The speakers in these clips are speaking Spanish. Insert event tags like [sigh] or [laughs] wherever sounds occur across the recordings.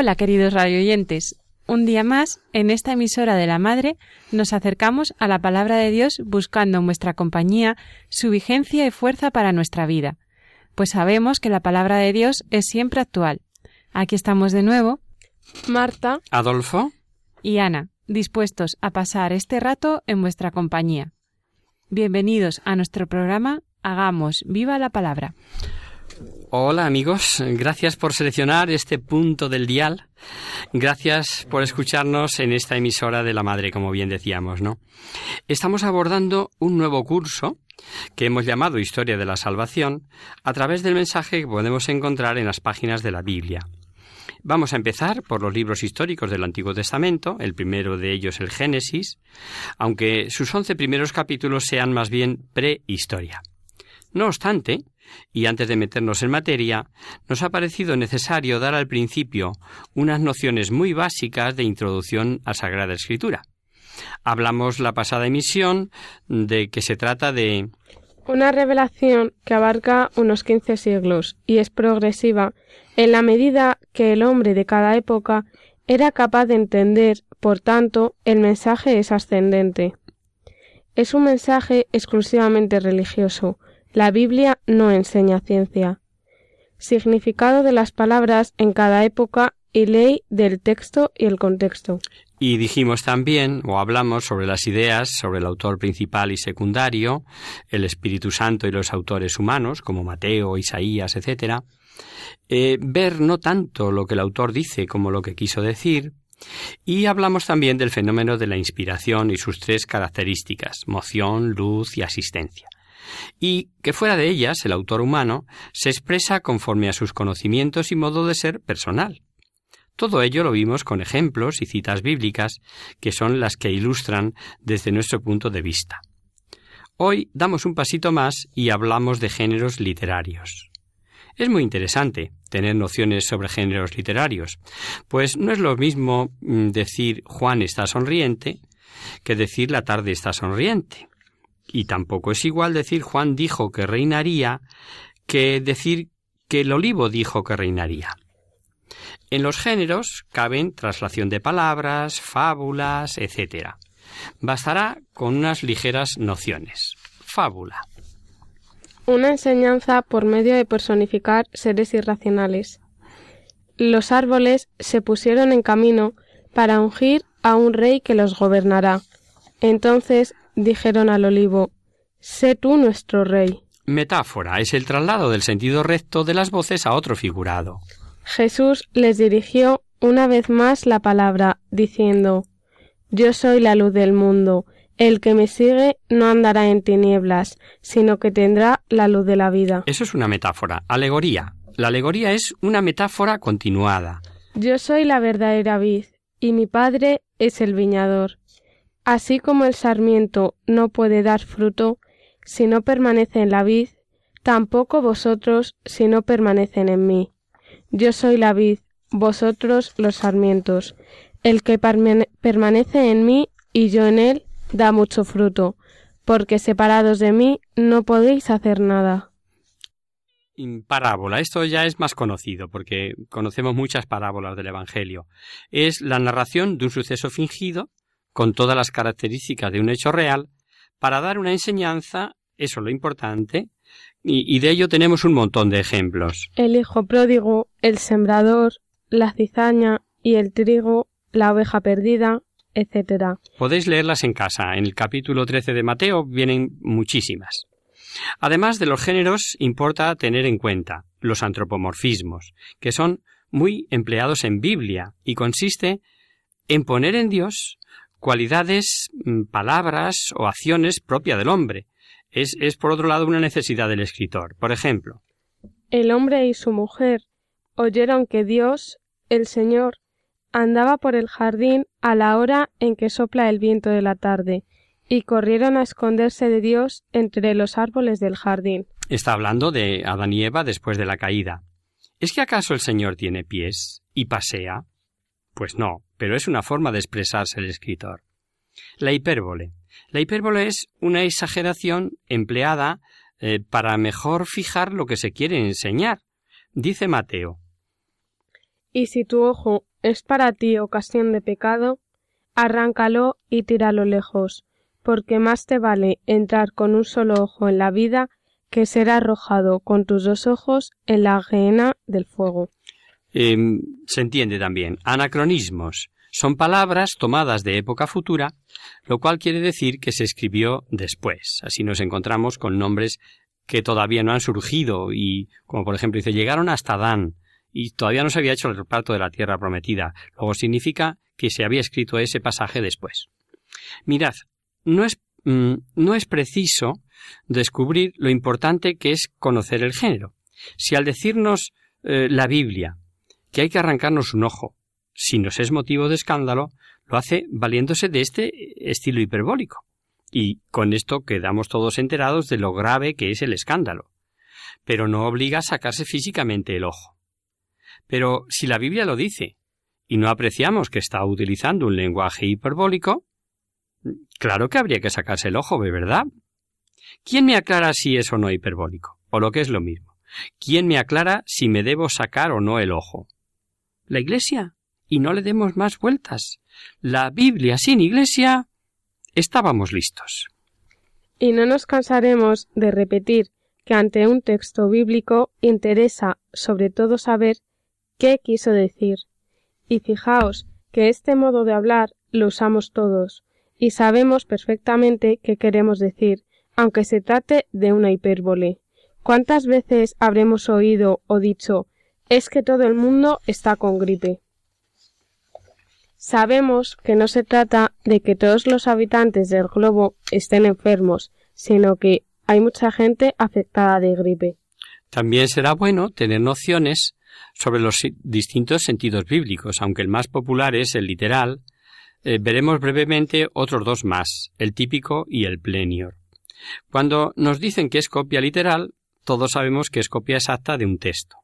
Hola queridos radioyentes. Un día más, en esta emisora de la Madre, nos acercamos a la palabra de Dios buscando en vuestra compañía su vigencia y fuerza para nuestra vida, pues sabemos que la palabra de Dios es siempre actual. Aquí estamos de nuevo, Marta, Adolfo, y Ana, dispuestos a pasar este rato en vuestra compañía. Bienvenidos a nuestro programa Hagamos viva la palabra. Hola amigos, gracias por seleccionar este punto del dial. Gracias por escucharnos en esta emisora de la Madre, como bien decíamos, ¿no? Estamos abordando un nuevo curso que hemos llamado Historia de la Salvación a través del mensaje que podemos encontrar en las páginas de la Biblia. Vamos a empezar por los libros históricos del Antiguo Testamento, el primero de ellos el Génesis, aunque sus once primeros capítulos sean más bien prehistoria. No obstante, y antes de meternos en materia, nos ha parecido necesario dar al principio unas nociones muy básicas de introducción a Sagrada Escritura. Hablamos la pasada emisión de que se trata de una revelación que abarca unos 15 siglos y es progresiva en la medida que el hombre de cada época era capaz de entender, por tanto, el mensaje es ascendente. Es un mensaje exclusivamente religioso. La Biblia no enseña ciencia. Significado de las palabras en cada época y ley del texto y el contexto. Y dijimos también, o hablamos sobre las ideas sobre el autor principal y secundario, el Espíritu Santo y los autores humanos, como Mateo, Isaías, etc. Eh, ver no tanto lo que el autor dice como lo que quiso decir. Y hablamos también del fenómeno de la inspiración y sus tres características, moción, luz y asistencia. Y que fuera de ellas, el autor humano se expresa conforme a sus conocimientos y modo de ser personal. Todo ello lo vimos con ejemplos y citas bíblicas que son las que ilustran desde nuestro punto de vista. Hoy damos un pasito más y hablamos de géneros literarios. Es muy interesante tener nociones sobre géneros literarios, pues no es lo mismo mm, decir Juan está sonriente que decir la tarde está sonriente. Y tampoco es igual decir Juan dijo que reinaría que decir que el olivo dijo que reinaría. En los géneros caben traslación de palabras, fábulas, etc. Bastará con unas ligeras nociones. Fábula. Una enseñanza por medio de personificar seres irracionales. Los árboles se pusieron en camino para ungir a un rey que los gobernará. Entonces dijeron al olivo, Sé tú nuestro rey. Metáfora es el traslado del sentido recto de las voces a otro figurado. Jesús les dirigió una vez más la palabra, diciendo, Yo soy la luz del mundo. El que me sigue no andará en tinieblas, sino que tendrá la luz de la vida. Eso es una metáfora, alegoría. La alegoría es una metáfora continuada. Yo soy la verdadera vid, y mi Padre es el viñador. Así como el sarmiento no puede dar fruto si no permanece en la vid, tampoco vosotros si no permanecen en mí. Yo soy la vid, vosotros los sarmientos. El que permanece en mí y yo en él da mucho fruto, porque separados de mí no podéis hacer nada. Parábola. Esto ya es más conocido porque conocemos muchas parábolas del Evangelio. Es la narración de un suceso fingido con todas las características de un hecho real para dar una enseñanza, eso es lo importante, y, y de ello tenemos un montón de ejemplos. El hijo pródigo, el sembrador, la cizaña y el trigo, la oveja perdida, etc. Podéis leerlas en casa. En el capítulo 13 de Mateo vienen muchísimas. Además de los géneros, importa tener en cuenta los antropomorfismos, que son muy empleados en Biblia y consiste en poner en Dios cualidades, mm, palabras o acciones propias del hombre. Es, es, por otro lado una necesidad del escritor. Por ejemplo, el hombre y su mujer oyeron que Dios, el Señor, andaba por el jardín a la hora en que sopla el viento de la tarde, y corrieron a esconderse de Dios entre los árboles del jardín. Está hablando de Adán y Eva después de la caída. ¿Es que acaso el Señor tiene pies y pasea? Pues no, pero es una forma de expresarse el escritor. La hipérbole. La hipérbole es una exageración empleada eh, para mejor fijar lo que se quiere enseñar. Dice Mateo. Y si tu ojo es para ti ocasión de pecado, arráncalo y tíralo lejos, porque más te vale entrar con un solo ojo en la vida que ser arrojado con tus dos ojos en la ajena del fuego. Em, se entiende también. Anacronismos. Son palabras tomadas de época futura, lo cual quiere decir que se escribió después. Así nos encontramos con nombres que todavía no han surgido y, como por ejemplo dice, llegaron hasta Dan y todavía no se había hecho el reparto de la tierra prometida. Luego significa que se había escrito ese pasaje después. Mirad, no es, mm, no es preciso descubrir lo importante que es conocer el género. Si al decirnos eh, la Biblia que hay que arrancarnos un ojo, si nos es motivo de escándalo, lo hace valiéndose de este estilo hiperbólico. Y con esto quedamos todos enterados de lo grave que es el escándalo. Pero no obliga a sacarse físicamente el ojo. Pero si la Biblia lo dice, y no apreciamos que está utilizando un lenguaje hiperbólico, claro que habría que sacarse el ojo, ¿verdad? ¿Quién me aclara si es o no hiperbólico? O lo que es lo mismo. ¿Quién me aclara si me debo sacar o no el ojo? La Iglesia. Y no le demos más vueltas. La Biblia sin Iglesia. Estábamos listos. Y no nos cansaremos de repetir que ante un texto bíblico interesa sobre todo saber qué quiso decir. Y fijaos que este modo de hablar lo usamos todos, y sabemos perfectamente qué queremos decir, aunque se trate de una hipérbole. ¿Cuántas veces habremos oído o dicho es que todo el mundo está con gripe? Sabemos que no se trata de que todos los habitantes del globo estén enfermos, sino que hay mucha gente afectada de gripe. También será bueno tener nociones sobre los distintos sentidos bíblicos, aunque el más popular es el literal, eh, veremos brevemente otros dos más, el típico y el plenior. Cuando nos dicen que es copia literal, todos sabemos que es copia exacta de un texto.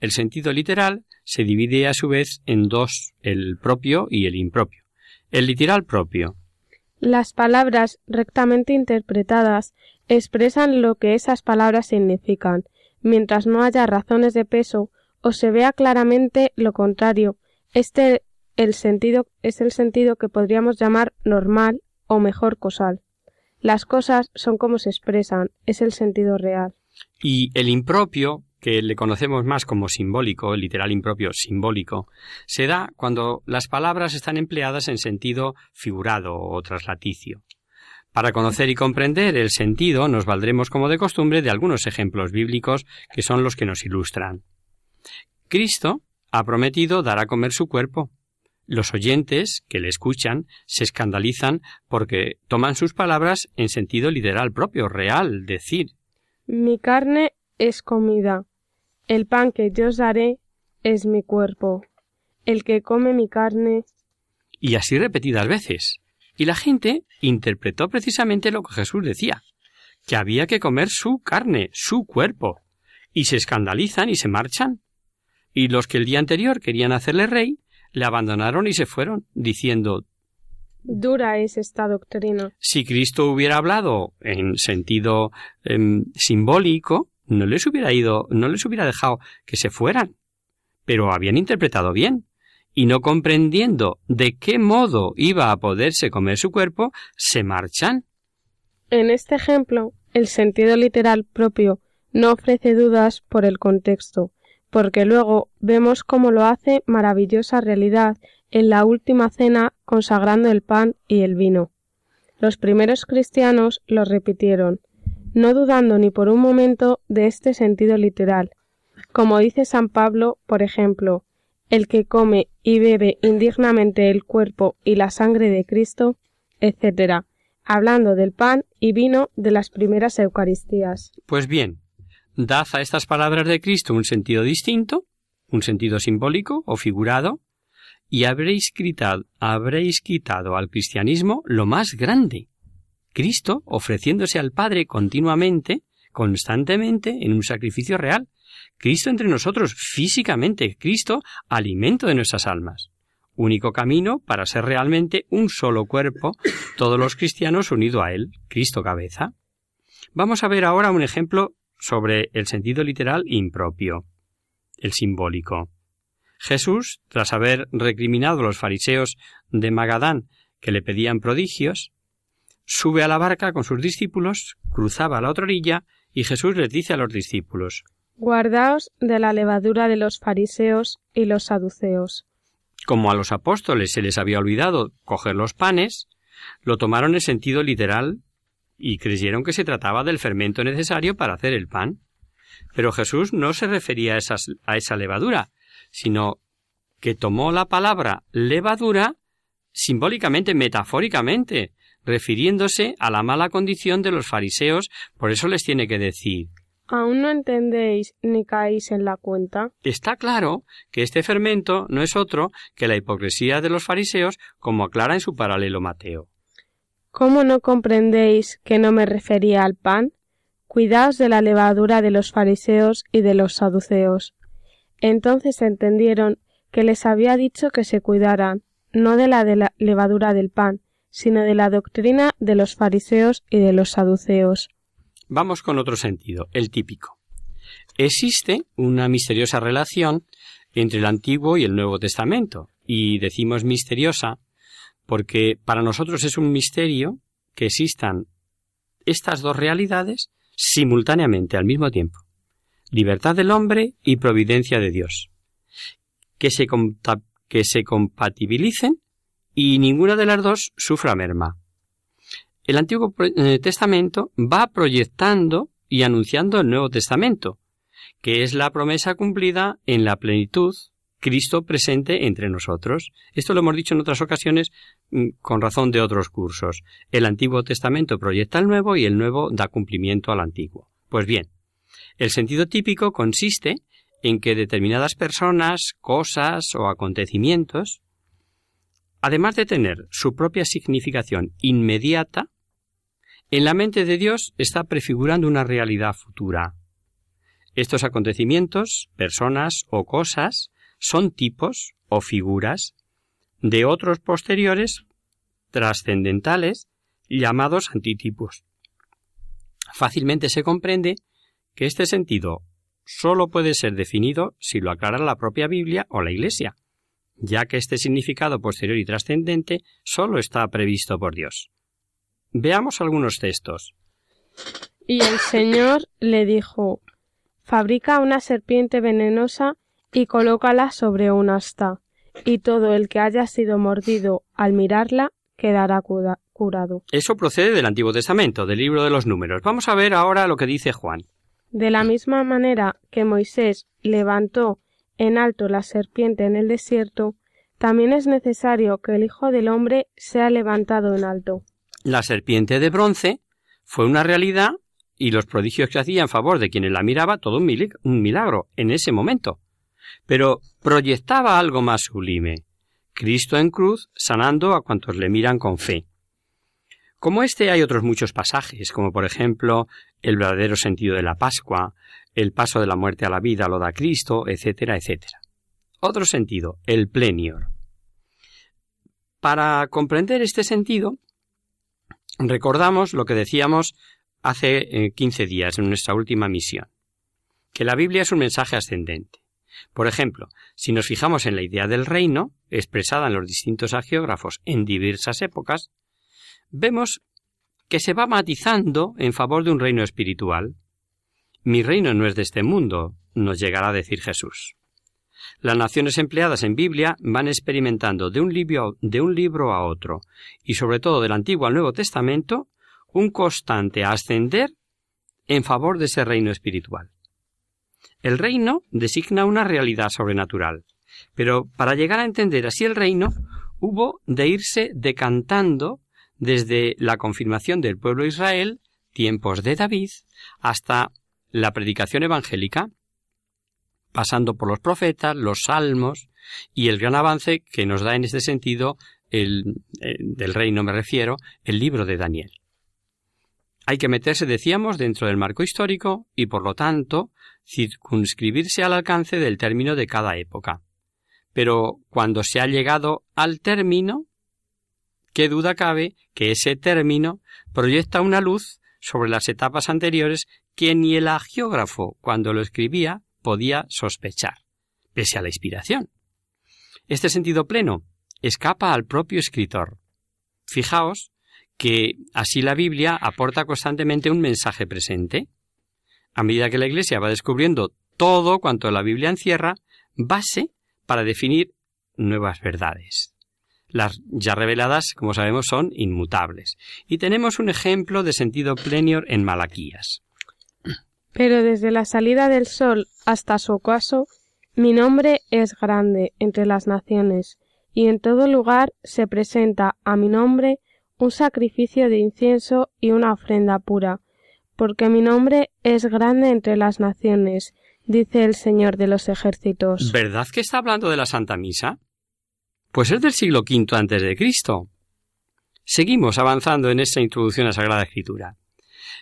El sentido literal se divide a su vez en dos, el propio y el impropio. El literal propio. Las palabras rectamente interpretadas expresan lo que esas palabras significan, mientras no haya razones de peso o se vea claramente lo contrario. Este el sentido es el sentido que podríamos llamar normal o mejor cosal. Las cosas son como se expresan, es el sentido real. Y el impropio, que le conocemos más como simbólico, literal impropio simbólico, se da cuando las palabras están empleadas en sentido figurado o traslaticio. Para conocer y comprender el sentido nos valdremos como de costumbre de algunos ejemplos bíblicos que son los que nos ilustran. Cristo ha prometido dar a comer su cuerpo, los oyentes que le escuchan se escandalizan porque toman sus palabras en sentido literal propio, real, decir. Mi carne es comida. El pan que yo os daré es mi cuerpo. El que come mi carne. Y así repetidas veces. Y la gente interpretó precisamente lo que Jesús decía, que había que comer su carne, su cuerpo. Y se escandalizan y se marchan. Y los que el día anterior querían hacerle rey, le abandonaron y se fueron, diciendo Dura es esta doctrina. Si Cristo hubiera hablado en sentido em, simbólico, no les hubiera ido, no les hubiera dejado que se fueran. Pero habían interpretado bien, y no comprendiendo de qué modo iba a poderse comer su cuerpo, se marchan. En este ejemplo, el sentido literal propio no ofrece dudas por el contexto, porque luego vemos cómo lo hace maravillosa realidad en la última cena consagrando el pan y el vino. Los primeros cristianos lo repitieron, no dudando ni por un momento de este sentido literal. Como dice San Pablo, por ejemplo, el que come y bebe indignamente el cuerpo y la sangre de Cristo, etc., hablando del pan y vino de las primeras Eucaristías. Pues bien, dad a estas palabras de Cristo un sentido distinto, un sentido simbólico o figurado, y habréis quitado, habréis quitado al cristianismo lo más grande. Cristo ofreciéndose al Padre continuamente, constantemente, en un sacrificio real. Cristo entre nosotros, físicamente, Cristo, alimento de nuestras almas. Único camino para ser realmente un solo cuerpo, todos los cristianos unidos a Él, Cristo cabeza. Vamos a ver ahora un ejemplo sobre el sentido literal impropio, el simbólico. Jesús, tras haber recriminado a los fariseos de Magadán que le pedían prodigios, sube a la barca con sus discípulos, cruzaba a la otra orilla, y Jesús les dice a los discípulos Guardaos de la levadura de los fariseos y los saduceos. Como a los apóstoles se les había olvidado coger los panes, lo tomaron en sentido literal y creyeron que se trataba del fermento necesario para hacer el pan. Pero Jesús no se refería a, a esa levadura, sino que tomó la palabra levadura simbólicamente, metafóricamente, refiriéndose a la mala condición de los fariseos, por eso les tiene que decir ¿Aún no entendéis ni caéis en la cuenta? Está claro que este fermento no es otro que la hipocresía de los fariseos, como aclara en su paralelo Mateo. ¿Cómo no comprendéis que no me refería al pan? Cuidaos de la levadura de los fariseos y de los saduceos. Entonces entendieron que les había dicho que se cuidaran, no de la, de la levadura del pan, sino de la doctrina de los fariseos y de los saduceos. Vamos con otro sentido, el típico. Existe una misteriosa relación entre el Antiguo y el Nuevo Testamento, y decimos misteriosa porque para nosotros es un misterio que existan estas dos realidades simultáneamente al mismo tiempo libertad del hombre y providencia de Dios, que se, que se compatibilicen y ninguna de las dos sufra merma. El Antiguo eh, Testamento va proyectando y anunciando el Nuevo Testamento, que es la promesa cumplida en la plenitud, Cristo presente entre nosotros. Esto lo hemos dicho en otras ocasiones mm, con razón de otros cursos. El Antiguo Testamento proyecta el Nuevo y el Nuevo da cumplimiento al Antiguo. Pues bien, el sentido típico consiste en que determinadas personas, cosas o acontecimientos, además de tener su propia significación inmediata, en la mente de Dios está prefigurando una realidad futura. Estos acontecimientos, personas o cosas son tipos o figuras de otros posteriores trascendentales llamados antitipos. Fácilmente se comprende que este sentido sólo puede ser definido si lo aclara la propia Biblia o la Iglesia, ya que este significado posterior y trascendente sólo está previsto por Dios. Veamos algunos textos. Y el Señor le dijo Fabrica una serpiente venenosa y colócala sobre un asta, y todo el que haya sido mordido al mirarla quedará curado. Eso procede del Antiguo Testamento, del libro de los números. Vamos a ver ahora lo que dice Juan. De la misma manera que Moisés levantó en alto la serpiente en el desierto, también es necesario que el Hijo del Hombre sea levantado en alto. La serpiente de bronce fue una realidad y los prodigios que hacía en favor de quienes la miraba todo un milagro en ese momento. Pero proyectaba algo más sublime. Cristo en cruz sanando a cuantos le miran con fe. Como este hay otros muchos pasajes, como por ejemplo el verdadero sentido de la Pascua, el paso de la muerte a la vida lo da Cristo, etcétera, etcétera. Otro sentido, el plenior. Para comprender este sentido, recordamos lo que decíamos hace 15 eh, días en nuestra última misión, que la Biblia es un mensaje ascendente. Por ejemplo, si nos fijamos en la idea del reino, expresada en los distintos agiógrafos en diversas épocas, vemos que se va matizando en favor de un reino espiritual. Mi reino no es de este mundo, nos llegará a decir Jesús. Las naciones empleadas en Biblia van experimentando de un, libro, a otro, y sobre todo del Antiguo al Nuevo Testamento, un constante ascender en favor de ese reino espiritual. El reino designa una realidad sobrenatural, pero para llegar a entender así el reino, hubo de irse decantando desde la confirmación del pueblo de Israel, tiempos de David, hasta la predicación evangélica, pasando por los profetas, los salmos y el gran avance que nos da en este sentido el, eh, del reino me refiero, el libro de Daniel. Hay que meterse, decíamos, dentro del marco histórico y, por lo tanto, circunscribirse al alcance del término de cada época. Pero cuando se ha llegado al término, qué duda cabe que ese término proyecta una luz sobre las etapas anteriores que ni el agiógrafo, cuando lo escribía, podía sospechar, pese a la inspiración. Este sentido pleno escapa al propio escritor. Fijaos que así la Biblia aporta constantemente un mensaje presente. A medida que la Iglesia va descubriendo todo cuanto la Biblia encierra, base para definir nuevas verdades. Las ya reveladas, como sabemos, son inmutables. Y tenemos un ejemplo de sentido plenior en Malaquías. Pero desde la salida del sol hasta su ocaso, mi nombre es grande entre las naciones, y en todo lugar se presenta a mi nombre un sacrificio de incienso y una ofrenda pura, porque mi nombre es grande entre las naciones, dice el Señor de los ejércitos. ¿Verdad que está hablando de la Santa Misa? Pues es del siglo V antes de Cristo. Seguimos avanzando en esta introducción a Sagrada Escritura.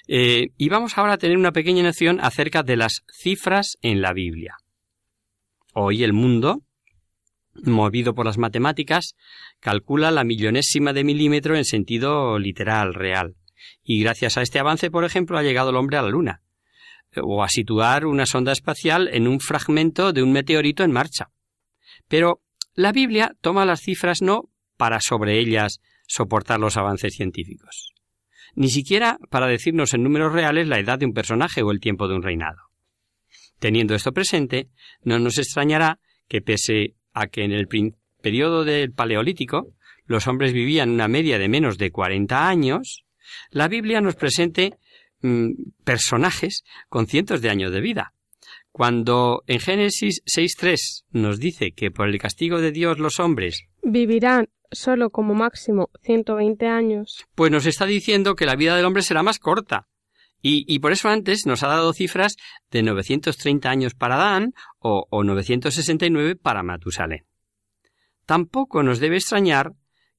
Eh, y vamos ahora a tener una pequeña noción acerca de las cifras en la Biblia. Hoy el mundo, movido por las matemáticas, calcula la millonésima de milímetro en sentido literal, real. Y gracias a este avance, por ejemplo, ha llegado el hombre a la Luna o a situar una sonda espacial en un fragmento de un meteorito en marcha. Pero la Biblia toma las cifras no para sobre ellas soportar los avances científicos, ni siquiera para decirnos en números reales la edad de un personaje o el tiempo de un reinado. Teniendo esto presente, no nos extrañará que pese a que en el periodo del Paleolítico los hombres vivían una media de menos de 40 años, la Biblia nos presente Mm, personajes con cientos de años de vida. Cuando en Génesis 6.3 nos dice que por el castigo de Dios los hombres vivirán solo como máximo 120 años, pues nos está diciendo que la vida del hombre será más corta. Y, por eso antes nos ha dado cifras de 930 años para Adán o, o 969 para Matusalén. Tampoco nos debe extrañar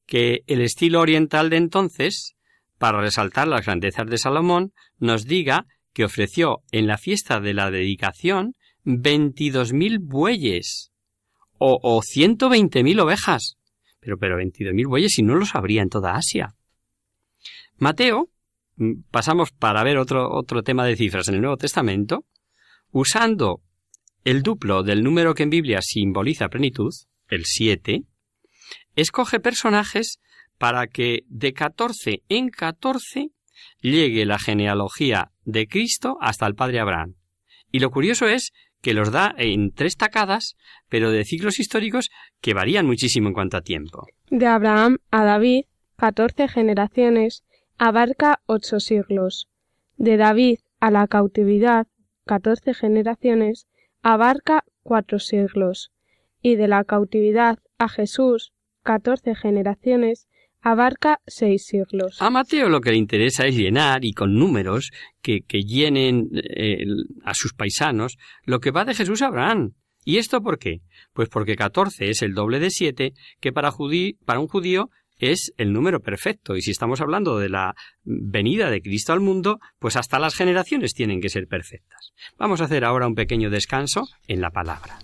que el estilo oriental de entonces para resaltar las grandezas de Salomón, nos diga que ofreció en la fiesta de la dedicación veintidós mil bueyes o, o ciento veinte mil ovejas. Pero, pero veintidós mil bueyes y no los habría en toda Asia. Mateo, mm, pasamos para ver otro, otro tema de cifras en el Nuevo Testamento, usando el duplo del número que en Biblia simboliza plenitud, el siete, escoge personajes para que de catorce en catorce llegue la genealogía de Cristo hasta el padre Abraham. Y lo curioso es que los da en tres tacadas, pero de ciclos históricos que varían muchísimo en cuanto a tiempo. De Abraham a David, catorce generaciones, abarca ocho siglos. De David a la cautividad, catorce generaciones, abarca cuatro siglos. Y de la cautividad a Jesús, catorce generaciones, abarca seis siglos. A Mateo lo que le interesa es llenar, y con números, que, llenen eh, a sus paisanos, lo que va de Jesús a Abraham. ¿Y esto por qué? Pues porque catorce es el doble de siete, que para, para un judío es el número perfecto. Y si estamos hablando de la venida de Cristo al mundo, pues hasta las generaciones tienen que ser perfectas. Vamos a hacer ahora un pequeño descanso en la palabra.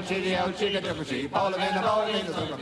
chitty-o, chitty-o, chicka-dicka-chee, ballin' in a ballin'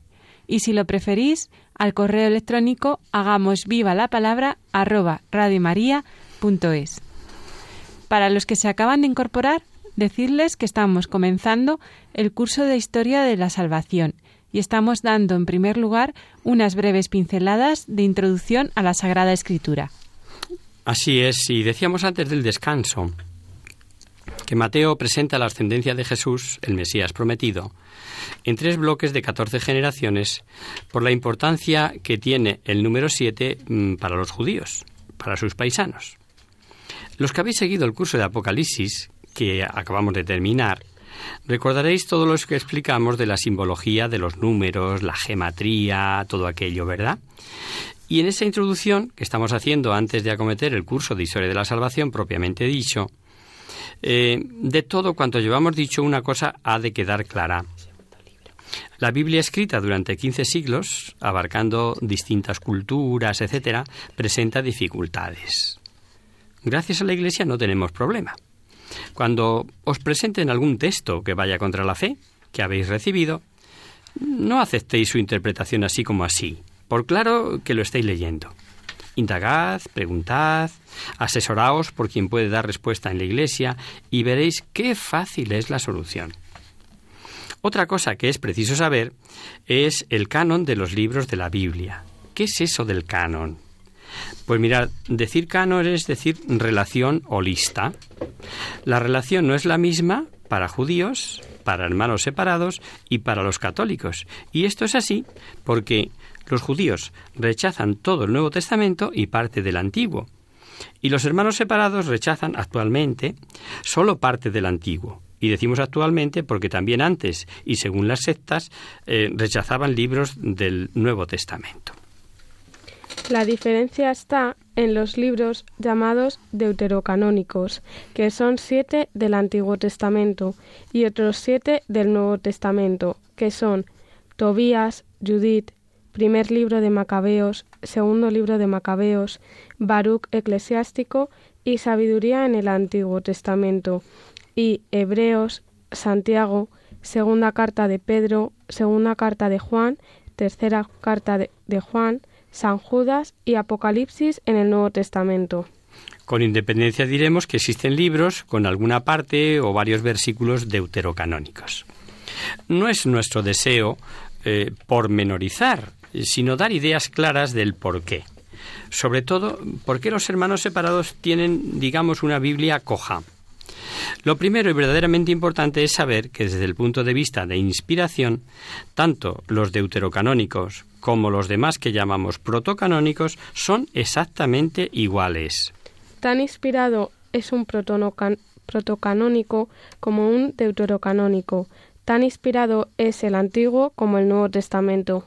y si lo preferís, al correo electrónico hagamos viva la palabra arroba. Para los que se acaban de incorporar, decirles que estamos comenzando el curso de Historia de la Salvación y estamos dando en primer lugar unas breves pinceladas de introducción a la Sagrada Escritura. Así es, y decíamos antes del descanso que Mateo presenta la ascendencia de Jesús, el Mesías prometido, en tres bloques de 14 generaciones por la importancia que tiene el número 7 mm, para los judíos, para sus paisanos. Los que habéis seguido el curso de Apocalipsis, que acabamos de terminar, recordaréis todo lo que explicamos de la simbología de los números, la gematría, todo aquello, ¿verdad? Y en esa introducción que estamos haciendo antes de acometer el curso de Historia de la Salvación propiamente dicho, eh, de todo cuanto llevamos dicho, una cosa ha de quedar clara. La Biblia escrita durante 15 siglos, abarcando distintas culturas, etcétera, presenta dificultades. Gracias a la Iglesia no tenemos problema. Cuando os presenten algún texto que vaya contra la fe que habéis recibido, no aceptéis su interpretación así como así, por claro que lo estáis leyendo. Indagad, preguntad, asesoraos por quien puede dar respuesta en la Iglesia y veréis qué fácil es la solución. Otra cosa que es preciso saber es el canon de los libros de la Biblia. ¿Qué es eso del canon? Pues mirad, decir canon es decir relación o lista. La relación no es la misma para judíos, para hermanos separados y para los católicos. Y esto es así porque los judíos rechazan todo el Nuevo Testamento y parte del Antiguo. Y los hermanos separados rechazan actualmente solo parte del Antiguo. Y decimos actualmente porque también antes y según las sectas eh, rechazaban libros del Nuevo Testamento. La diferencia está en los libros llamados deuterocanónicos, que son siete del Antiguo Testamento, y otros siete del Nuevo Testamento, que son Tobías, Judith, primer libro de Macabeos, segundo libro de Macabeos, Baruch eclesiástico y Sabiduría en el Antiguo Testamento, y Hebreos, Santiago, segunda carta de Pedro, segunda carta de Juan, tercera carta de, Juan, San Judas y Apocalipsis en el Nuevo Testamento. Con independencia diremos que existen libros con alguna parte o varios versículos deuterocanónicos. No es nuestro deseo eh, pormenorizar, sino dar ideas claras del por qué. Sobre todo, por qué los hermanos separados tienen, digamos, una Biblia coja. Lo primero y verdaderamente importante es saber que desde el punto de vista de inspiración, tanto los deuterocanónicos como los demás que llamamos protocanónicos son exactamente iguales. Tan inspirado es un protocanónico como un deuterocanónico. Tan inspirado es el Antiguo como el Nuevo Testamento.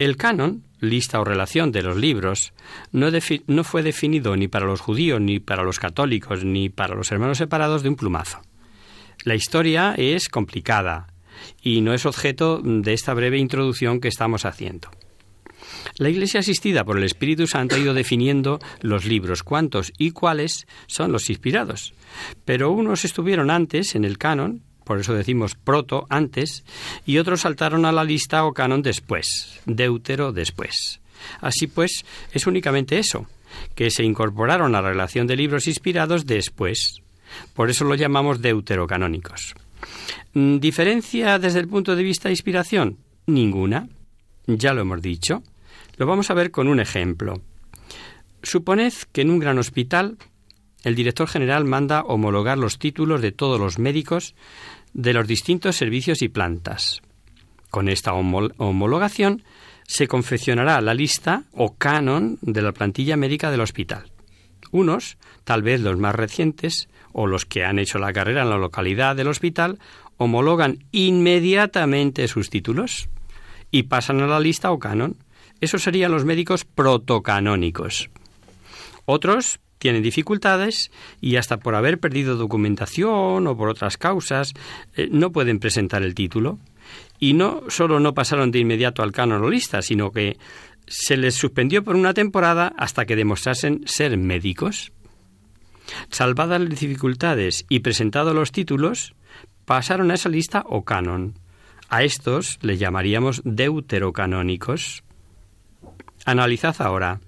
El canon lista o relación de los libros no, fue definido ni para los judíos, ni para los católicos, ni para los hermanos separados de un plumazo. La historia es complicada y no es objeto de esta breve introducción que estamos haciendo. La Iglesia asistida por el Espíritu Santo ha ido definiendo los libros, cuántos y cuáles son los inspirados. Pero unos estuvieron antes en el canon, por eso decimos proto antes, y otros saltaron a la lista o canon después, deutero después. Así pues, es únicamente eso, que se incorporaron a la relación de libros inspirados después. Por eso lo llamamos deuterocanónicos. Mm, ¿Diferencia desde el punto de vista de inspiración? Ninguna. Ya lo hemos dicho. Lo vamos a ver con un ejemplo. Suponed que en un gran hospital el director general manda homologar los títulos de todos los médicos de los distintos servicios y plantas. Con esta homologación se confeccionará la lista o canon de la plantilla médica del hospital. Unos, tal vez los más recientes, o los que han hecho la carrera en la localidad del hospital, homologan inmediatamente sus títulos y pasan a la lista o canon. Esos serían los médicos protocanónicos. Otros tienen dificultades y hasta por haber perdido documentación o por otras causas eh, no pueden presentar el título. Y no solo no pasaron de inmediato al canon o lista, sino que se les suspendió por una temporada hasta que demostrasen ser médicos. Salvadas las dificultades y presentados los títulos, pasaron a esa lista o canon. A estos le llamaríamos deuterocanónicos. Analizad ahora.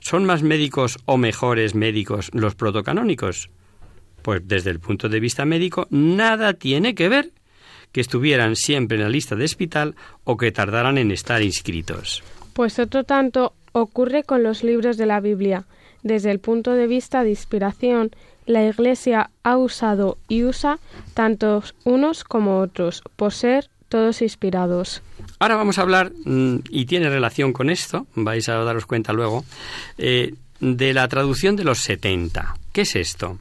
¿Son más médicos o mejores médicos los protocanónicos? Pues desde el punto de vista médico nada tiene que ver que estuvieran siempre en la lista de hospital o que tardaran en estar inscritos. Pues otro tanto ocurre con los libros de la Biblia. Desde el punto de vista de inspiración, la Iglesia ha usado y usa tantos unos como otros, por ser todos inspirados. Ahora vamos a hablar, mm, y tiene relación con esto, vais a daros cuenta luego, eh, de la traducción de los 70. ¿Qué es esto?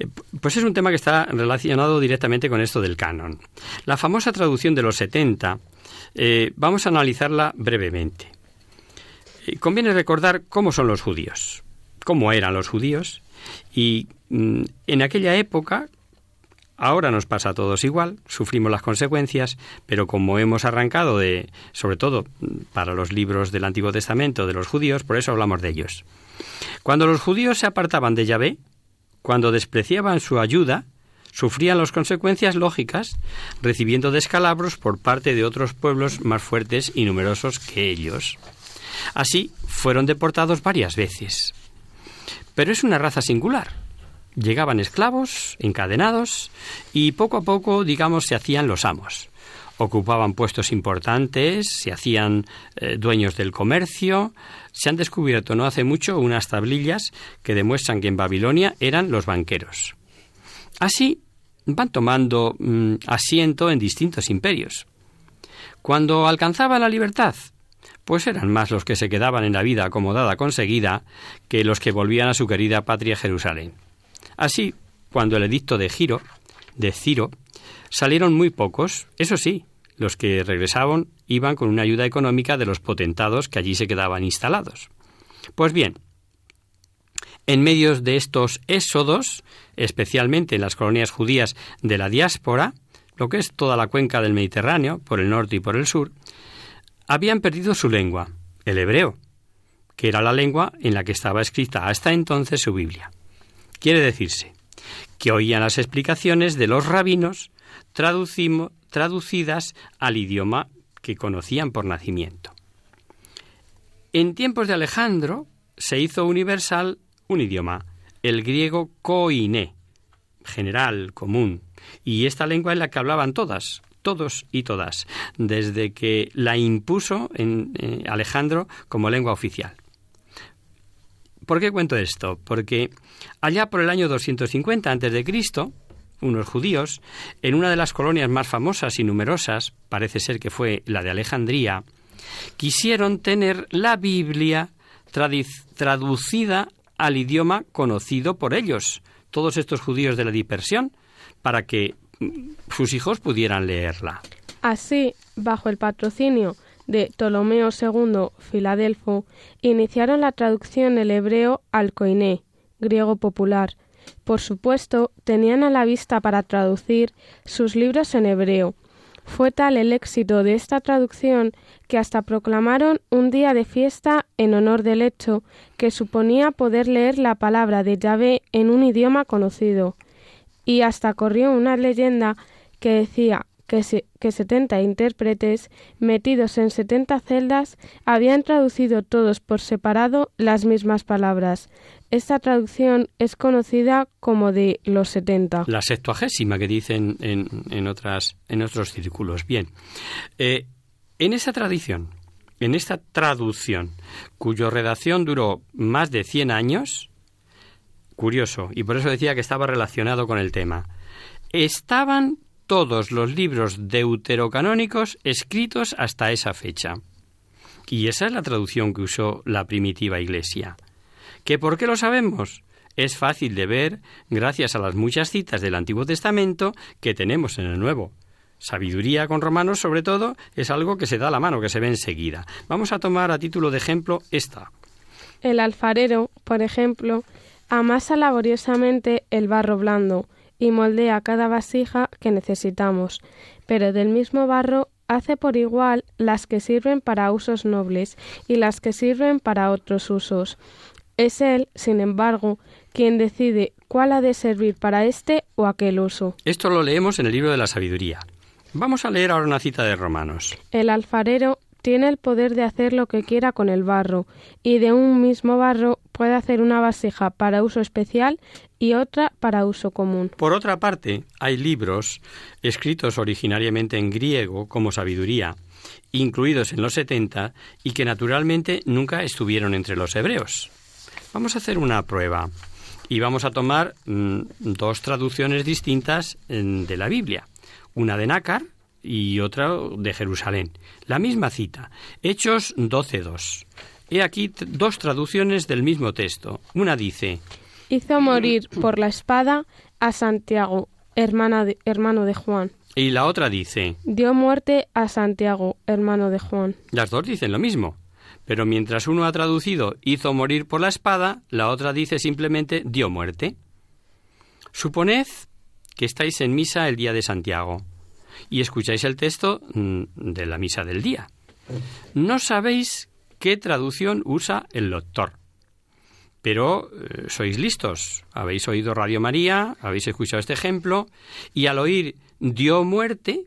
Eh, pues es un tema que está relacionado directamente con esto del canon. La famosa traducción de los 70, eh, vamos a analizarla brevemente. conviene recordar cómo son los judíos, cómo eran los judíos, y mm, en aquella época, Ahora nos pasa a todos igual, sufrimos las consecuencias, pero como hemos arrancado de, sobre todo para los libros del Antiguo Testamento de los judíos, por eso hablamos de ellos. Cuando los judíos se apartaban de Yahvé, cuando despreciaban su ayuda, sufrían las consecuencias lógicas, recibiendo descalabros por parte de otros pueblos más fuertes y numerosos que ellos. Así fueron deportados varias veces. Pero es una raza singular Llegaban esclavos, encadenados, y poco a poco, digamos, se hacían los amos. Ocupaban puestos importantes, se hacían eh, dueños del comercio. Se han descubierto no hace mucho unas tablillas que demuestran que en Babilonia eran los banqueros. Así van tomando mm, asiento en distintos imperios. Cuando alcanzaban la libertad, pues eran más los que se quedaban en la vida acomodada conseguida que los que volvían a su querida patria Jerusalén. Así, cuando el edicto de Giro, de Ciro, salieron muy pocos, eso sí, los que regresaban iban con una ayuda económica de los potentados que allí se quedaban instalados. Pues bien, en medio de estos éxodos, especialmente en las colonias judías de la diáspora, lo que es toda la cuenca del Mediterráneo, por el norte y por el sur, habían perdido su lengua, el hebreo, que era la lengua en la que estaba escrita hasta entonces su Biblia. Quiere decirse que oían las explicaciones de los rabinos traducidas al idioma que conocían por nacimiento. En tiempos de Alejandro se hizo universal un idioma, el griego koiné, general, común, y esta lengua es la que hablaban todas, todos y todas, desde que la impuso en eh, Alejandro como lengua oficial. ¿Por qué cuento esto? Porque allá por el año 250 a.C., unos judíos, en una de las colonias más famosas y numerosas, parece ser que fue la de Alejandría, quisieron tener la Biblia traducida al idioma conocido por ellos, todos estos judíos de la dispersión, para que mm, sus hijos pudieran leerla. Así, bajo el patrocinio de Ptolomeo II Filadelfo iniciaron la traducción del hebreo al koiné, griego popular. Por supuesto, tenían a la vista para traducir sus libros en hebreo. Fue tal el éxito de esta traducción que hasta proclamaron un día de fiesta en honor del hecho que suponía poder leer la palabra de Yahvé en un idioma conocido. Y hasta corrió una leyenda que decía que, se- que 70 intérpretes, metidos en 70 celdas, habían traducido todos por separado las mismas palabras. Esta traducción es conocida como de los 70. La septuagésima que dicen en, en otras, en otros círculos. Bien. Eh, en esa tradición, en esta traducción, cuyo redacción duró más de 100 años, curioso, y por eso decía que estaba relacionado con el tema, estaban todos los libros deuterocanónicos escritos hasta esa fecha. Y esa es la traducción que usó la primitiva Iglesia. ¿Que por qué lo sabemos? Es fácil de ver gracias a las muchas citas del Antiguo Testamento que tenemos en el Nuevo. Sabiduría con romanos, sobre todo, es algo que se da la mano, que se ve enseguida. Vamos a tomar a título de ejemplo esta. El alfarero, por ejemplo, amasa laboriosamente el barro blando y moldea cada vasija que necesitamos, pero del mismo barro hace por igual las que sirven para usos nobles y las que sirven para otros usos. Es él, sin embargo, quien decide cuál ha de servir para este o aquel uso. Esto lo leemos en el libro de la sabiduría. Vamos a leer ahora una cita de Romanos. El alfarero tiene el poder de hacer lo que quiera con el barro, y de un mismo barro puede hacer una vasija para uso especial y otra para uso común. Por otra parte, hay libros escritos originariamente en griego como sabiduría, incluidos en los 70 y que naturalmente nunca estuvieron entre los hebreos. Vamos a hacer una prueba y vamos a tomar mm, dos traducciones distintas mm, de la Biblia, una de Nácar y otra de Jerusalén. La misma cita, Hechos 12.2. He aquí dos traducciones del mismo texto. Una dice, Hizo morir por la espada a Santiago, hermana de- hermano de Juan. y la otra dice, Dio muerte a Santiago, hermano de Juan. Las dos dicen lo mismo. Pero mientras uno ha traducido hizo morir por la espada, la otra dice simplemente dio muerte. Suponed que estáis en misa el día de Santiago y escucháis el texto mm, de la misa del día. No sabéis qué traducción usa el doctor. Pero eh, sois listos. Habéis oído Radio María, habéis escuchado este ejemplo, y al oír dio muerte,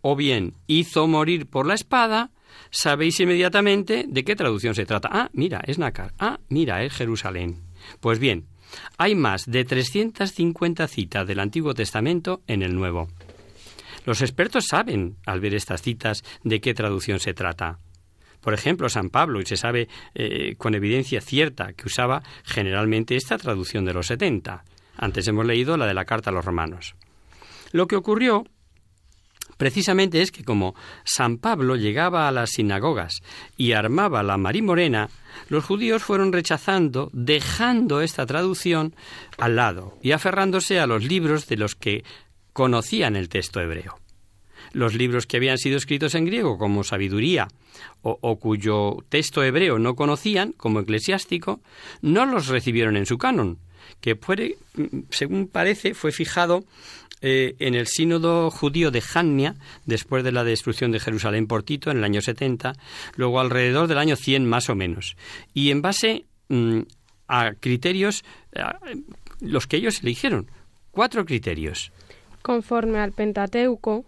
o bien hizo morir por la espada, sabéis inmediatamente de qué traducción se trata. Ah, mira, es Nácar. Ah, mira, es Jerusalén. Pues bien, hay más de 350 citas del Antiguo Testamento en el Nuevo. Los expertos saben, al ver estas citas, de qué traducción se trata. Por ejemplo, San Pablo, y se sabe eh, con evidencia cierta que usaba generalmente esta traducción de los 70. Antes hemos leído la de la carta a los romanos. Lo que ocurrió precisamente es que como San Pablo llegaba a las sinagogas y armaba la marimorena, los judíos fueron rechazando, dejando esta traducción al lado y aferrándose a los libros de los que conocían el texto hebreo. Los libros que habían sido escritos en griego, como Sabiduría, o, cuyo texto hebreo no conocían, como eclesiástico, no los recibieron en su canon, que puede, según parece fue fijado eh, en el sínodo judío de Jannia, después de la destrucción de Jerusalén por Tito en el año 70, luego alrededor del año 100 más o menos, y en base mm, a criterios, los que ellos eligieron, cuatro criterios. Conforme al Pentateuco,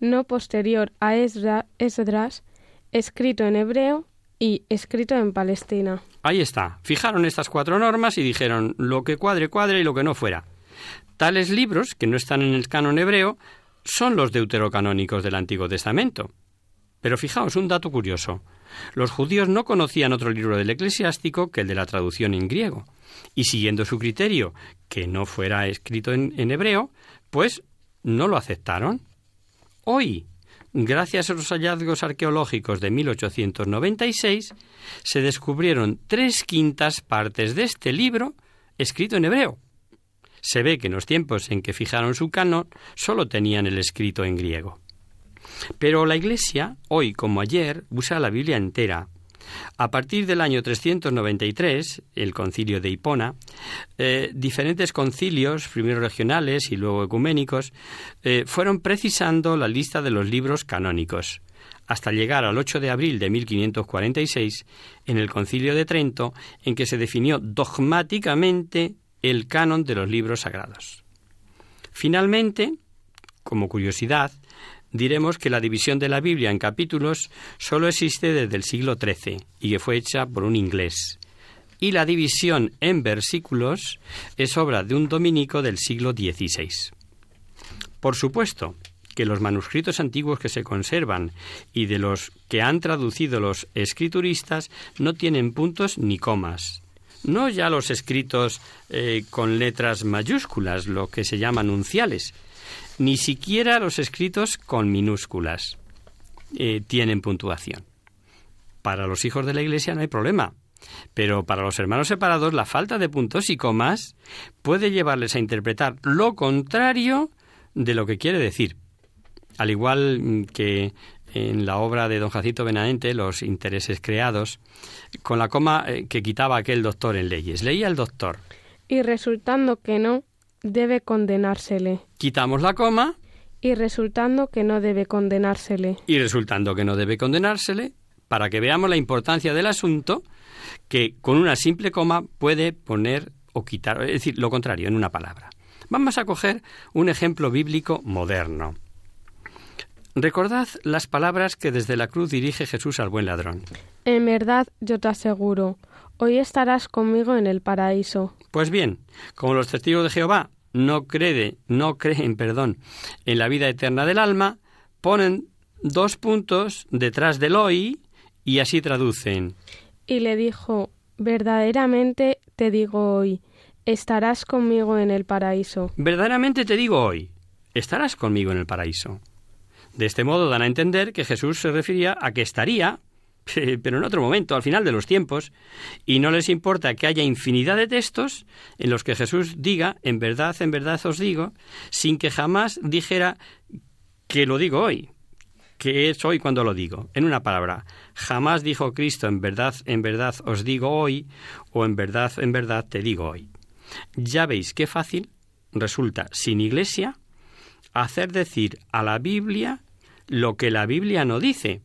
no posterior a Esdra- Esdras, escrito en hebreo y escrito en Palestina. Ahí está. Fijaron estas cuatro normas y dijeron lo que cuadre, cuadre y lo que no fuera. Tales libros, que no están en el canon hebreo, son los deuterocanónicos del Antiguo Testamento. Pero fijaos un dato curioso. Los judíos no conocían otro libro del eclesiástico que el de la traducción en griego. Y siguiendo su criterio, que no fuera escrito en hebreo, pues no lo aceptaron. Hoy, gracias a los hallazgos arqueológicos de 1896, se descubrieron tres quintas partes de este libro escrito en hebreo. Se ve que en los tiempos en que fijaron su canon solo tenían el escrito en griego. Pero la Iglesia, hoy como ayer, usa la Biblia entera. A partir del año 393, el concilio de Hipona, eh, diferentes concilios, primero regionales y luego ecuménicos, eh, fueron precisando la lista de los libros canónicos, hasta llegar al 8 de abril de 1546, en el concilio de Trento, en que se definió dogmáticamente el canon de los libros sagrados. Finalmente, como curiosidad, diremos que la división de la Biblia en capítulos solo existe desde el siglo XIII y que fue hecha por un inglés. Y la división en versículos es obra de un dominico del siglo XVI. Por supuesto que los manuscritos antiguos que se conservan y de los que han traducido los escrituristas no tienen puntos ni comas. No ya los escritos eh, con letras mayúsculas, lo que se llaman unciales, ni siquiera los escritos con minúsculas eh, tienen puntuación. Para los hijos de la Iglesia no hay problema, pero para los hermanos separados la falta de puntos y comas puede llevarles a interpretar lo contrario de lo que quiere decir. Al igual que en la obra de don Jacito Benavente, Los intereses creados, con la coma eh, que quitaba aquel doctor en leyes. Leía el doctor. Y resultando que no, debe condenársele. Quitamos la coma. Y resultando que no debe condenársele. Y resultando que no debe condenársele, para que veamos la importancia del asunto, que con una simple coma puede poner o quitar, es decir, lo contrario, en una palabra. Vamos a coger un ejemplo bíblico moderno. Recordad las palabras que desde la cruz dirige Jesús al buen ladrón. En verdad yo te aseguro, hoy estarás conmigo en el paraíso. Pues bien, como los testigos de Jehová no creen, no creen, [laughs] perdón, en la vida eterna del alma, ponen dos puntos detrás del hoy y así traducen. Y le dijo, verdaderamente te digo hoy, estarás conmigo en el paraíso. Verdaderamente te digo hoy, estarás conmigo en el paraíso. De este modo dan a entender que Jesús se refería a que estaría, [laughs] pero en otro momento, al final de los tiempos, y no les importa que haya infinidad de textos en los que Jesús diga, en verdad, en verdad os digo, sin que jamás dijera que lo digo hoy, que es hoy cuando lo digo. En una palabra, jamás dijo Cristo, en verdad, en verdad os digo hoy, o en verdad, en verdad te digo hoy. Ya veis qué fácil resulta sin iglesia hacer decir a la Biblia lo que la Biblia no dice.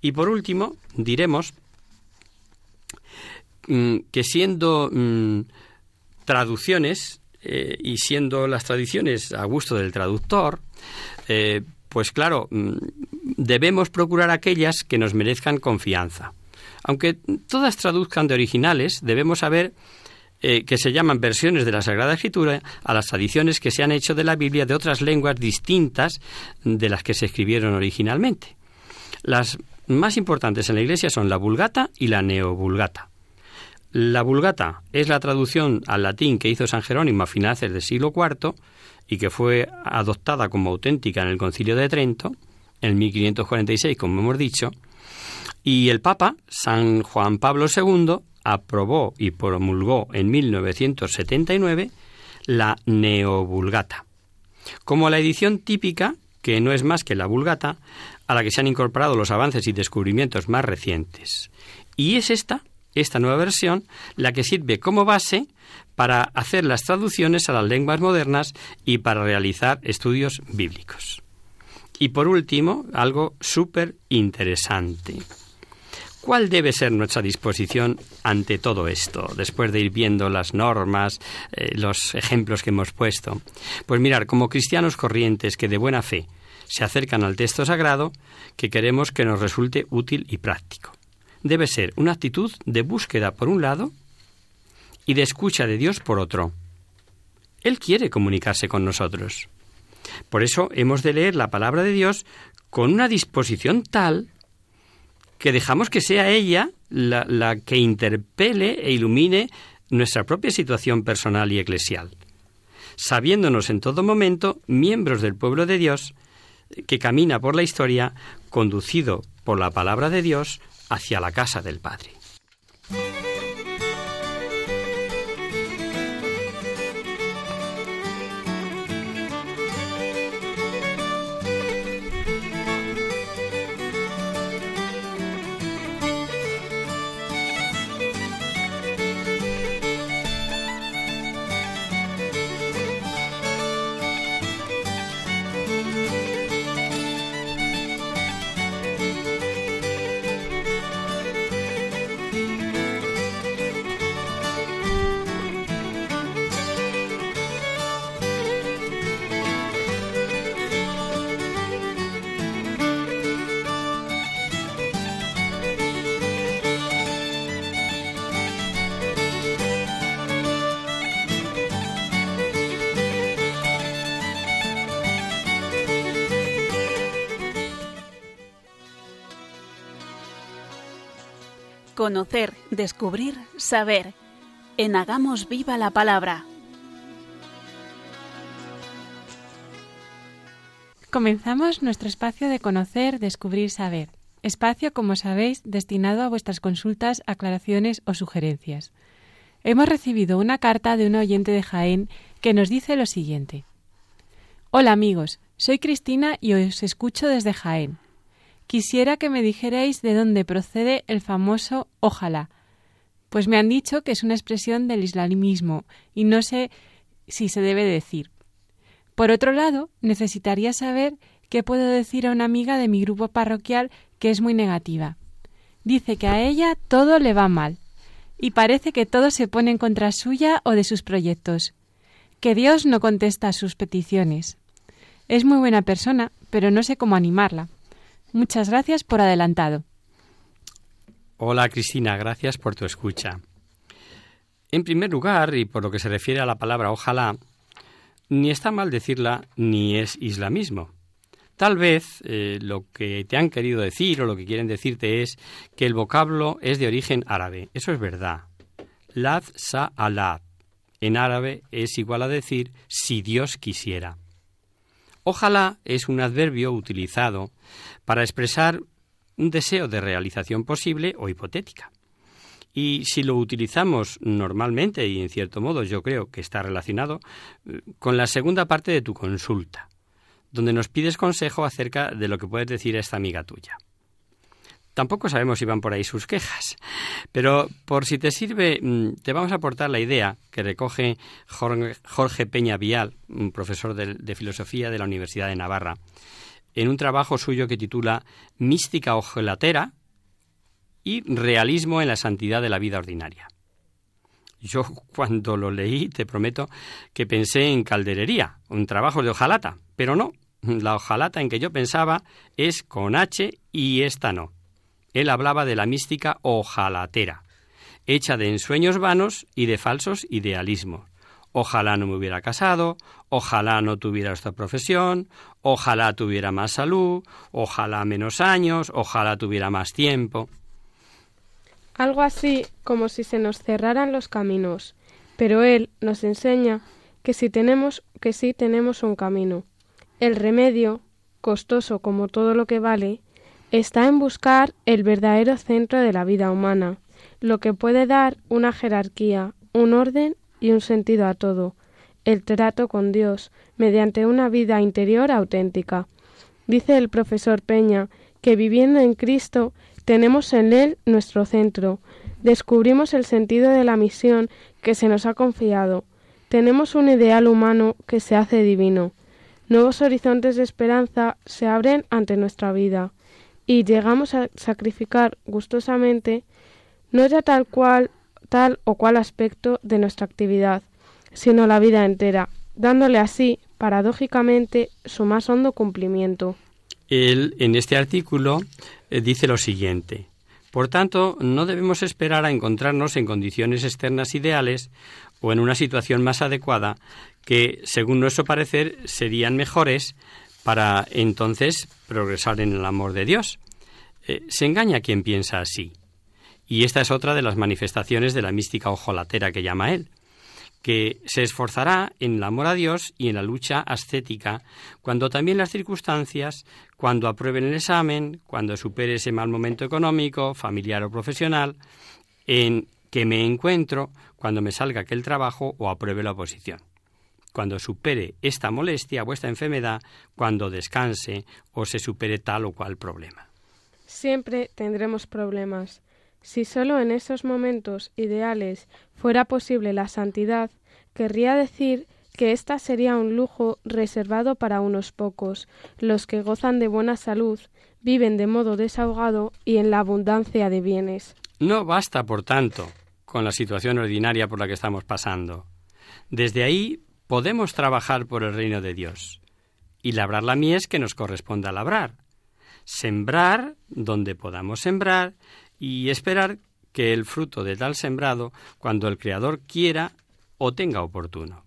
Y por último, diremos mm, que siendo mm, traducciones eh, y siendo las tradiciones a gusto del traductor, eh, pues claro, mm, debemos procurar aquellas que nos merezcan confianza. Aunque todas traduzcan de originales, debemos saber eh, que se llaman versiones de la Sagrada Escritura a las tradiciones que se han hecho de la Biblia de otras lenguas distintas de las que se escribieron originalmente. Las más importantes en la Iglesia son la Vulgata y la Neovulgata. La Vulgata es la traducción al latín que hizo San Jerónimo a finales del siglo IV y que fue adoptada como auténtica en el Concilio de Trento en 1546, como hemos dicho, y el Papa, San Juan Pablo II, aprobó y promulgó en 1979 la Neovulgata, como la edición típica, que no es más que la Vulgata, a la que se han incorporado los avances y descubrimientos más recientes. Y es esta, esta nueva versión, la que sirve como base para hacer las traducciones a las lenguas modernas y para realizar estudios bíblicos. Y por último, algo súper interesante. ¿Cuál debe ser nuestra disposición ante todo esto, después de ir viendo las normas, eh, los ejemplos que hemos puesto? Pues mirar, como cristianos corrientes que de buena fe se acercan al texto sagrado, que queremos que nos resulte útil y práctico. Debe ser una actitud de búsqueda por un lado y de escucha de Dios por otro. Él quiere comunicarse con nosotros. Por eso hemos de leer la palabra de Dios con una disposición tal que dejamos que sea ella la, que interpele e ilumine nuestra propia situación personal y eclesial, sabiéndonos en todo momento miembros del pueblo de Dios que camina por la historia conducido por la palabra de Dios hacia la casa del Padre. Conocer, descubrir, saber. En Hagamos Viva la Palabra. Comenzamos nuestro espacio de conocer, descubrir, saber. Espacio, como sabéis, destinado a vuestras consultas, aclaraciones o sugerencias. Hemos recibido una carta de un oyente de Jaén que nos dice lo siguiente. Hola amigos, soy Cristina y os escucho desde Jaén. Quisiera que me dijerais de dónde procede el famoso ojalá, pues me han dicho que es una expresión del islamismo y no sé si se debe decir. Por otro lado, necesitaría saber qué puedo decir a una amiga de mi grupo parroquial que es muy negativa. Dice que a ella todo le va mal y parece que todo se pone en contra suya o de sus proyectos, que Dios no contesta a sus peticiones. Es muy buena persona, pero no sé cómo animarla. Muchas gracias por adelantado. Hola Cristina, gracias por tu escucha. En primer lugar, y por lo que se refiere a la palabra ojalá, ni está mal decirla ni es islamismo. Tal vez eh, lo que te han querido decir o lo que quieren decirte es que el vocablo es de origen árabe. Eso es verdad. Lad sa alad. En árabe es igual a decir si Dios quisiera. Ojalá es un adverbio utilizado para expresar un deseo de realización posible o hipotética. Y si lo utilizamos normalmente, y en cierto modo yo creo que está relacionado, eh, con la segunda parte de tu consulta, donde nos pides consejo acerca de lo que puedes decir a esta amiga tuya. Tampoco sabemos si van por ahí sus quejas, pero por si te sirve, mm, te vamos a aportar la idea que recoge Jorge Peña Vial, un profesor de, filosofía de la Universidad de Navarra, en un trabajo suyo que titula Mística ojelatera y realismo en la santidad de la vida ordinaria. Yo cuando lo leí, te prometo que pensé en calderería, un trabajo de hojalata, pero no, la hojalata en que yo pensaba es con H y esta no. Él hablaba de la mística ojalatera, hecha de ensueños vanos y de falsos idealismos. Ojalá no me hubiera casado, ojalá no tuviera esta profesión, ojalá tuviera más salud, ojalá menos años, ojalá tuviera más tiempo. Algo así como si se nos cerraran los caminos, pero él nos enseña que si tenemos que sí tenemos un camino. El remedio, costoso como todo lo que vale, está en buscar el verdadero centro de la vida humana, lo que puede dar una jerarquía, un orden y un sentido a todo, el trato con Dios, mediante una vida interior auténtica. Dice el profesor Peña que viviendo en Cristo tenemos en Él nuestro centro, descubrimos el sentido de la misión que se nos ha confiado, tenemos un ideal humano que se hace divino, nuevos horizontes de esperanza se abren ante nuestra vida, y llegamos a sacrificar gustosamente no ya tal cual tal o cual aspecto de nuestra actividad, sino la vida entera, dándole así, paradójicamente, su más hondo cumplimiento. Él, en este artículo, eh, dice lo siguiente. Por tanto, no debemos esperar a encontrarnos en condiciones externas ideales o en una situación más adecuada que, según nuestro parecer, serían mejores para entonces progresar en el amor de Dios. Eh, se engaña quien piensa así. Y esta es otra de las manifestaciones de la mística ojolatera que llama él, que se esforzará en el amor a Dios y en la lucha ascética, cuando también las circunstancias, cuando aprueben el examen, cuando supere ese mal momento económico, familiar o profesional, en que me encuentro cuando me salga aquel trabajo o apruebe la oposición cuando supere esta molestia o esta enfermedad, cuando descanse o se supere tal o cual problema. Siempre tendremos problemas. Si solo en esos momentos ideales fuera posible la santidad, querría decir que ésta sería un lujo reservado para unos pocos, los que gozan de buena salud, viven de modo desahogado y en la abundancia de bienes. No basta, por tanto, con la situación ordinaria por la que estamos pasando. Desde ahí podemos trabajar por el reino de Dios y labrar la mies que nos corresponda labrar. Sembrar donde podamos sembrar y esperar que el fruto de tal sembrado, cuando el Creador quiera o tenga oportuno.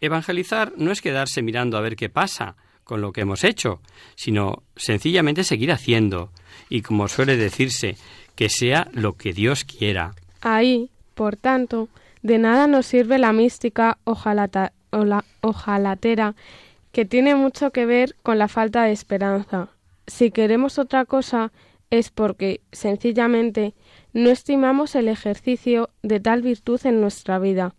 Evangelizar no es quedarse mirando a ver qué pasa con lo que hemos hecho, sino sencillamente seguir haciendo y, como suele decirse, que sea lo que Dios quiera. Ahí, por tanto, de nada nos sirve la mística ojalatera, que tiene mucho que ver con la falta de esperanza. Si queremos otra cosa, es porque, sencillamente, no estimamos el ejercicio de tal virtud en nuestra vida.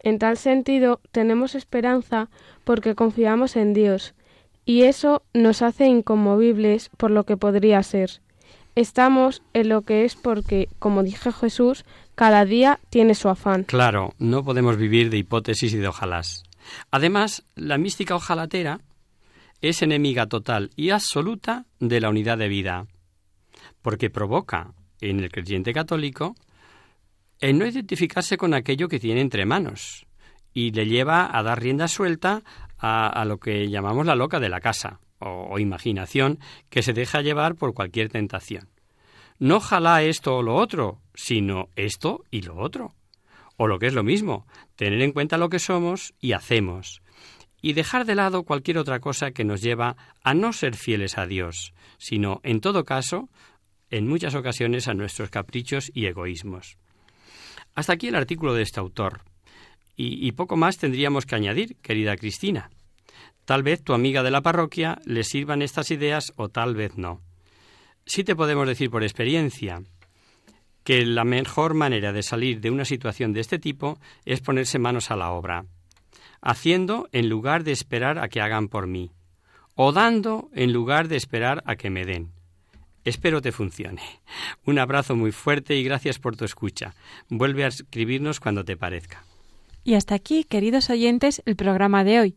En tal sentido, tenemos esperanza porque confiamos en Dios, y eso nos hace inconmovibles por lo que podría ser. Estamos en lo que es porque, como dije Jesús, cada día tiene su afán. Claro, no podemos vivir de hipótesis y de ojalás. Además, la mística ojalatera es enemiga total y absoluta de la unidad de vida, porque provoca en el creyente católico el no identificarse con aquello que tiene entre manos y le lleva a dar rienda suelta a, lo que llamamos la loca de la casa o, imaginación que se deja llevar por cualquier tentación. No ojalá esto o lo otro, sino esto y lo otro. O lo que es lo mismo, tener en cuenta lo que somos y hacemos, y dejar de lado cualquier otra cosa que nos lleva a no ser fieles a Dios, sino, en todo caso, en muchas ocasiones a nuestros caprichos y egoísmos. Hasta aquí el artículo de este autor. Y, poco más tendríamos que añadir, querida Cristina. Tal vez tu amiga de la parroquia le sirvan estas ideas o tal vez no. Sí te podemos decir por experiencia que la mejor manera de salir de una situación de este tipo es ponerse manos a la obra, haciendo en lugar de esperar a que hagan por mí, o dando en lugar de esperar a que me den. Espero te funcione. [laughs] Un abrazo muy fuerte y gracias por tu escucha. Vuelve a escribirnos cuando te parezca. Y hasta aquí, queridos oyentes, el programa de hoy.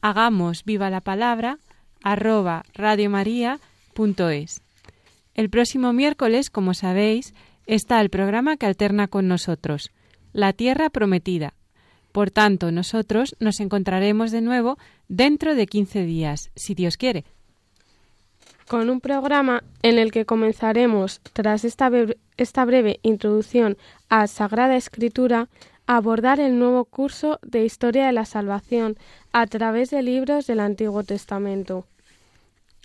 hagamos viva la palabra arroba radiomaria.es. El próximo miércoles, como sabéis, está el programa que alterna con nosotros, La Tierra Prometida. Por tanto, nosotros nos encontraremos de nuevo dentro de 15 días, si Dios quiere con un programa en el que comenzaremos, tras esta, esta breve introducción a Sagrada Escritura, abordar el nuevo curso de Historia de la Salvación a través de libros del Antiguo Testamento.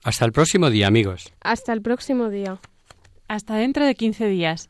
Hasta el próximo día, amigos. Hasta el próximo día. Hasta dentro de 15 días.